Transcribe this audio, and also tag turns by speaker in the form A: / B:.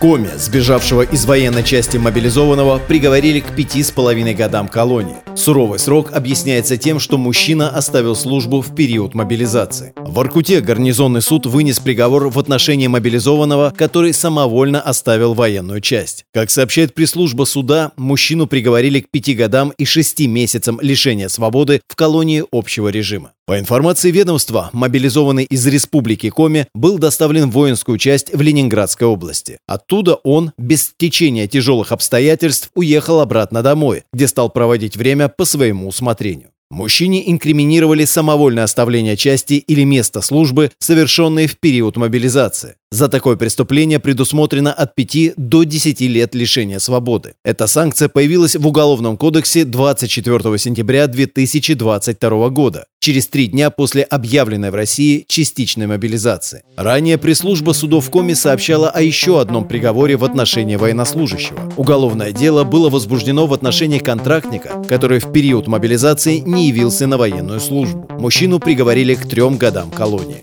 A: Коме, сбежавшего из военной части мобилизованного, приговорили к пяти с половиной годам колонии. Суровый срок объясняется тем, что мужчина оставил службу в период мобилизации. В Аркуте гарнизонный суд вынес приговор в отношении мобилизованного, который самовольно оставил военную часть. Как сообщает пресс-служба суда, мужчину приговорили к пяти годам и шести месяцам лишения свободы в колонии общего режима. По информации ведомства, мобилизованный из Республики Коми был доставлен в воинскую часть в Ленинградской области. Оттуда он, без течения тяжелых обстоятельств, уехал обратно домой, где стал проводить время по своему усмотрению. Мужчине инкриминировали самовольное оставление части или места службы, совершенные в период мобилизации. За такое преступление предусмотрено от 5 до 10 лет лишения свободы. Эта санкция появилась в Уголовном кодексе 24 сентября 2022 года, через три дня после объявленной в России частичной мобилизации. Ранее пресс-служба судов Коми сообщала о еще одном приговоре в отношении военнослужащего. Уголовное дело было возбуждено в отношении контрактника, который в период мобилизации не явился на военную службу. Мужчину приговорили к трем годам колонии.